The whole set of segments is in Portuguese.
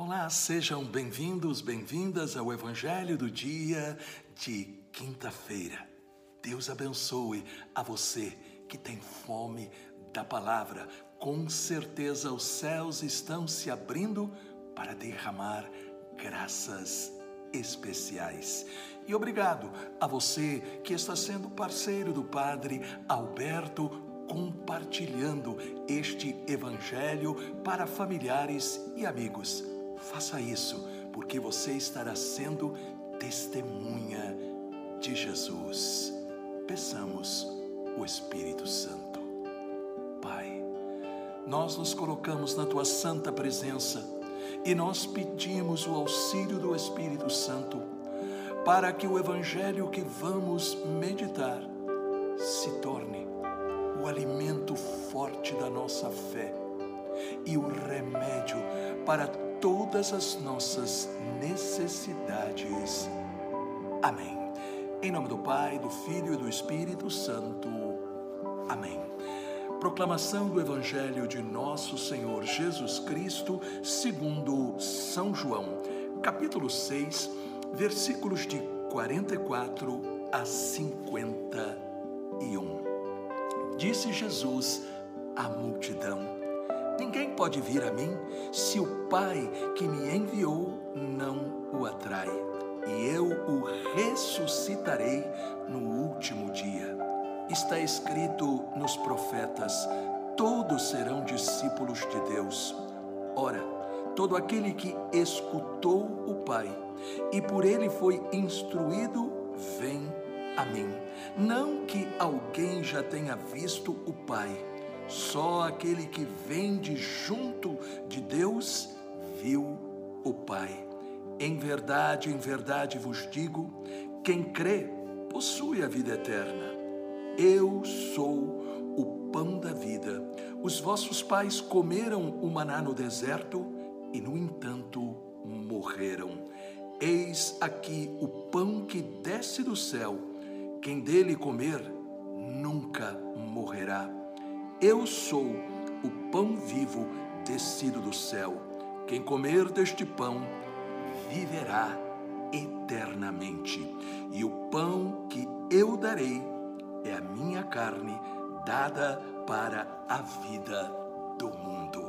Olá, sejam bem-vindos, bem-vindas ao Evangelho do dia de quinta-feira. Deus abençoe a você que tem fome da palavra. Com certeza os céus estão se abrindo para derramar graças especiais. E obrigado a você que está sendo parceiro do Padre Alberto, compartilhando este Evangelho para familiares e amigos. Faça isso, porque você estará sendo testemunha de Jesus. Peçamos o Espírito Santo. Pai, nós nos colocamos na tua santa presença e nós pedimos o auxílio do Espírito Santo para que o Evangelho que vamos meditar se torne o alimento forte da nossa fé e o remédio para todas as nossas necessidades. Amém. Em nome do Pai, do Filho e do Espírito Santo. Amém. Proclamação do Evangelho de Nosso Senhor Jesus Cristo, segundo São João, capítulo 6, versículos de 44 a 51. Disse Jesus à multidão: Ninguém pode vir a mim se o Pai que me enviou não o atrai, e eu o ressuscitarei no último dia. Está escrito nos profetas: todos serão discípulos de Deus. Ora, todo aquele que escutou o Pai e por ele foi instruído, vem a mim. Não que alguém já tenha visto o Pai só aquele que vem de junto de Deus viu o Pai. Em verdade, em verdade vos digo: quem crê possui a vida eterna. Eu sou o pão da vida. Os vossos pais comeram o maná no deserto e, no entanto, morreram. Eis aqui o pão que desce do céu. Quem dele comer nunca morrerá. Eu sou o pão vivo descido do céu. Quem comer deste pão viverá eternamente. E o pão que eu darei é a minha carne dada para a vida do mundo.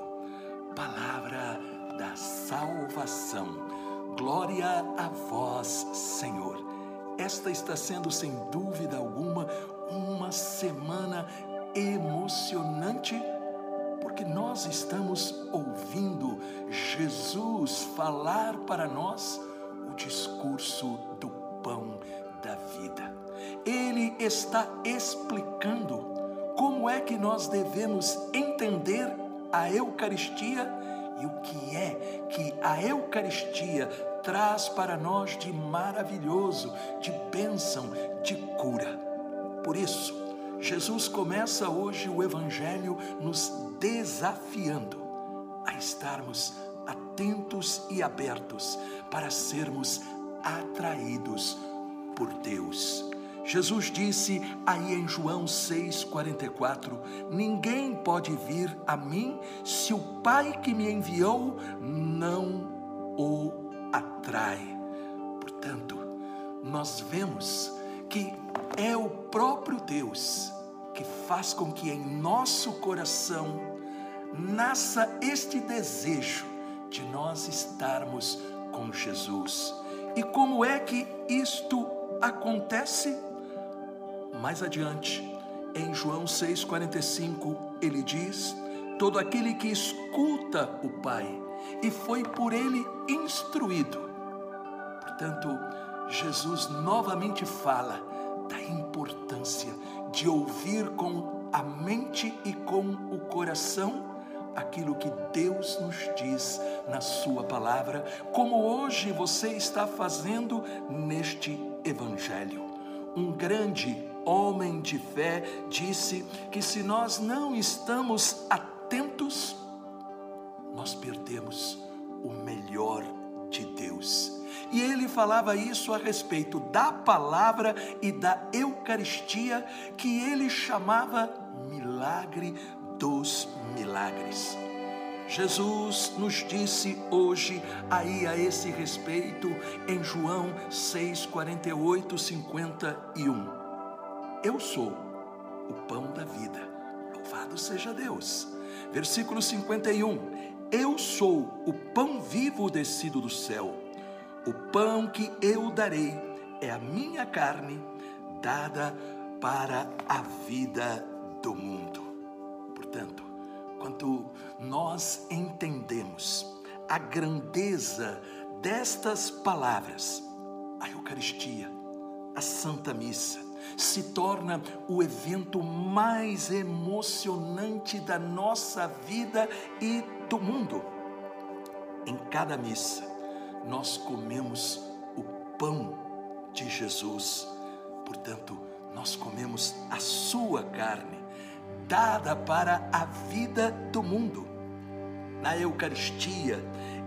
Palavra da salvação. Glória a vós, Senhor. Esta está sendo, sem dúvida alguma, uma semana emocionante porque nós estamos ouvindo Jesus falar para nós o discurso do pão da vida. Ele está explicando como é que nós devemos entender a Eucaristia e o que é que a Eucaristia traz para nós de maravilhoso, de bênção, de cura. Por isso, Jesus começa hoje o Evangelho nos desafiando a estarmos atentos e abertos para sermos atraídos por Deus. Jesus disse aí em João 6,44: Ninguém pode vir a mim se o Pai que me enviou não o atrai. Portanto, nós vemos que é o próprio Deus que faz com que em nosso coração nasça este desejo de nós estarmos com Jesus. E como é que isto acontece? Mais adiante, em João 6,45, ele diz: Todo aquele que escuta o Pai e foi por ele instruído. Portanto, Jesus novamente fala da importância de ouvir com a mente e com o coração aquilo que Deus nos diz na Sua palavra, como hoje você está fazendo neste Evangelho. Um grande homem de fé disse que se nós não estamos atentos, nós perdemos o melhor de Deus. E ele falava isso a respeito da palavra e da Eucaristia, que ele chamava milagre dos milagres. Jesus nos disse hoje aí a esse respeito em João 6, 48, 51. Eu sou o pão da vida. Louvado seja Deus. Versículo 51. Eu sou o pão vivo descido do céu. O pão que eu darei é a minha carne dada para a vida do mundo. Portanto, quando nós entendemos a grandeza destas palavras, a Eucaristia, a Santa Missa, se torna o evento mais emocionante da nossa vida e do mundo. Em cada missa, nós comemos o pão de Jesus, portanto, nós comemos a sua carne, dada para a vida do mundo. Na Eucaristia,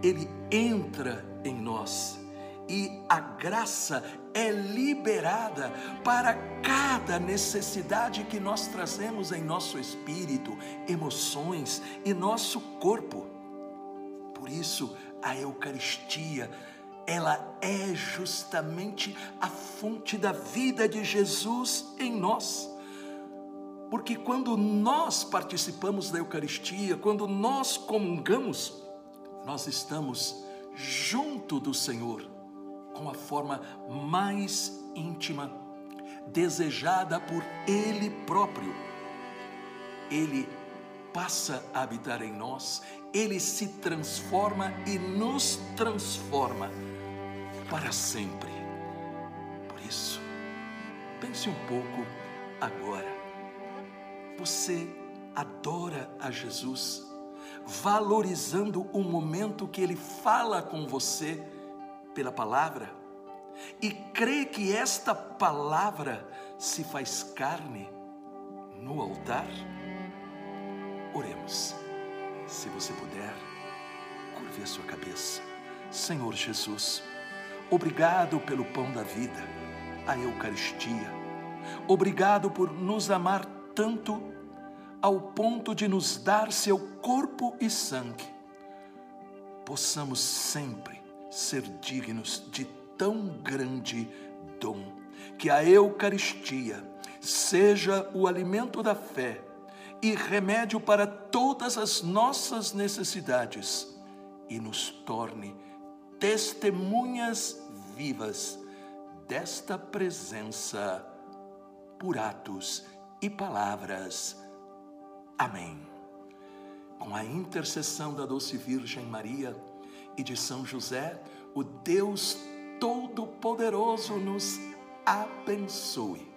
ele entra em nós e a graça é liberada para cada necessidade que nós trazemos em nosso espírito, emoções e nosso corpo. Por isso, a Eucaristia, ela é justamente a fonte da vida de Jesus em nós. Porque quando nós participamos da Eucaristia, quando nós comungamos, nós estamos junto do Senhor com a forma mais íntima, desejada por Ele próprio. Ele passa a habitar em nós, Ele se transforma e nos transforma para sempre. Por isso, pense um pouco agora. Você adora a Jesus, valorizando o momento que Ele fala com você pela palavra e crê que esta palavra se faz carne no altar? Oremos. Se você puder, curve a sua cabeça. Senhor Jesus, obrigado pelo pão da vida, a Eucaristia. Obrigado por nos amar tanto ao ponto de nos dar seu corpo e sangue. Possamos sempre ser dignos de tão grande dom, que a Eucaristia seja o alimento da fé e remédio para todas as nossas necessidades e nos torne testemunhas vivas desta presença por atos e palavras. Amém. Com a intercessão da doce Virgem Maria, e de São José, o Deus Todo-Poderoso nos abençoe.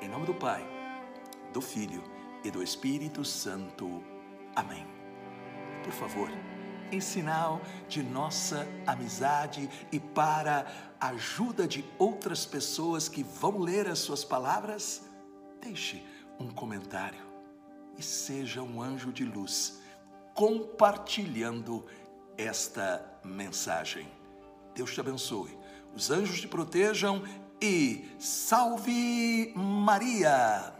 Em nome do Pai, do Filho e do Espírito Santo. Amém. Por favor, em sinal de nossa amizade e para a ajuda de outras pessoas que vão ler as suas palavras, deixe um comentário e seja um anjo de luz compartilhando esta mensagem. Deus te abençoe, os anjos te protejam e salve Maria!